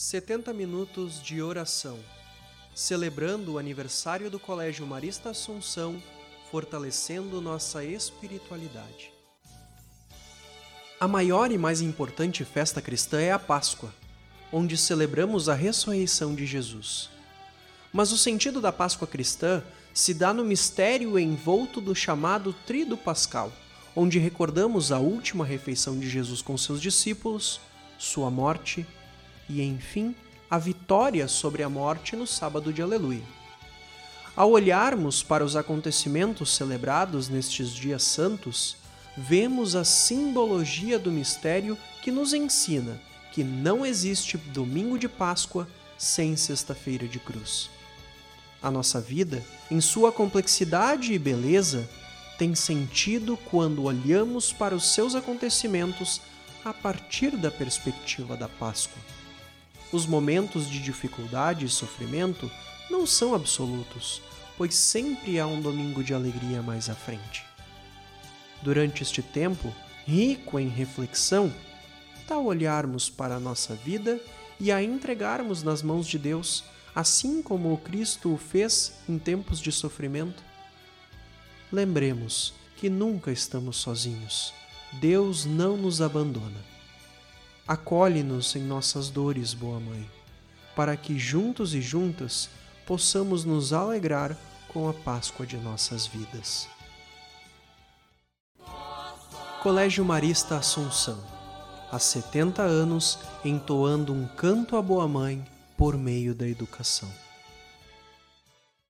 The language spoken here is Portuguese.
70 minutos de oração, celebrando o aniversário do Colégio Marista Assunção, fortalecendo nossa espiritualidade. A maior e mais importante festa cristã é a Páscoa, onde celebramos a ressurreição de Jesus. Mas o sentido da Páscoa cristã se dá no mistério envolto do chamado Trido Pascal, onde recordamos a última refeição de Jesus com seus discípulos, sua morte e, enfim, a vitória sobre a morte no sábado de Aleluia. Ao olharmos para os acontecimentos celebrados nestes dias santos, vemos a simbologia do mistério que nos ensina que não existe domingo de Páscoa sem Sexta-feira de Cruz. A nossa vida, em sua complexidade e beleza, tem sentido quando olhamos para os seus acontecimentos a partir da perspectiva da Páscoa. Os momentos de dificuldade e sofrimento não são absolutos, pois sempre há um domingo de alegria mais à frente. Durante este tempo, rico em reflexão, tal olharmos para a nossa vida e a entregarmos nas mãos de Deus, assim como o Cristo o fez em tempos de sofrimento? Lembremos que nunca estamos sozinhos. Deus não nos abandona. Acolhe-nos em nossas dores, boa Mãe, para que juntos e juntas possamos nos alegrar com a Páscoa de nossas vidas. Colégio Marista Assunção, há 70 anos entoando um canto à Boa Mãe por meio da educação.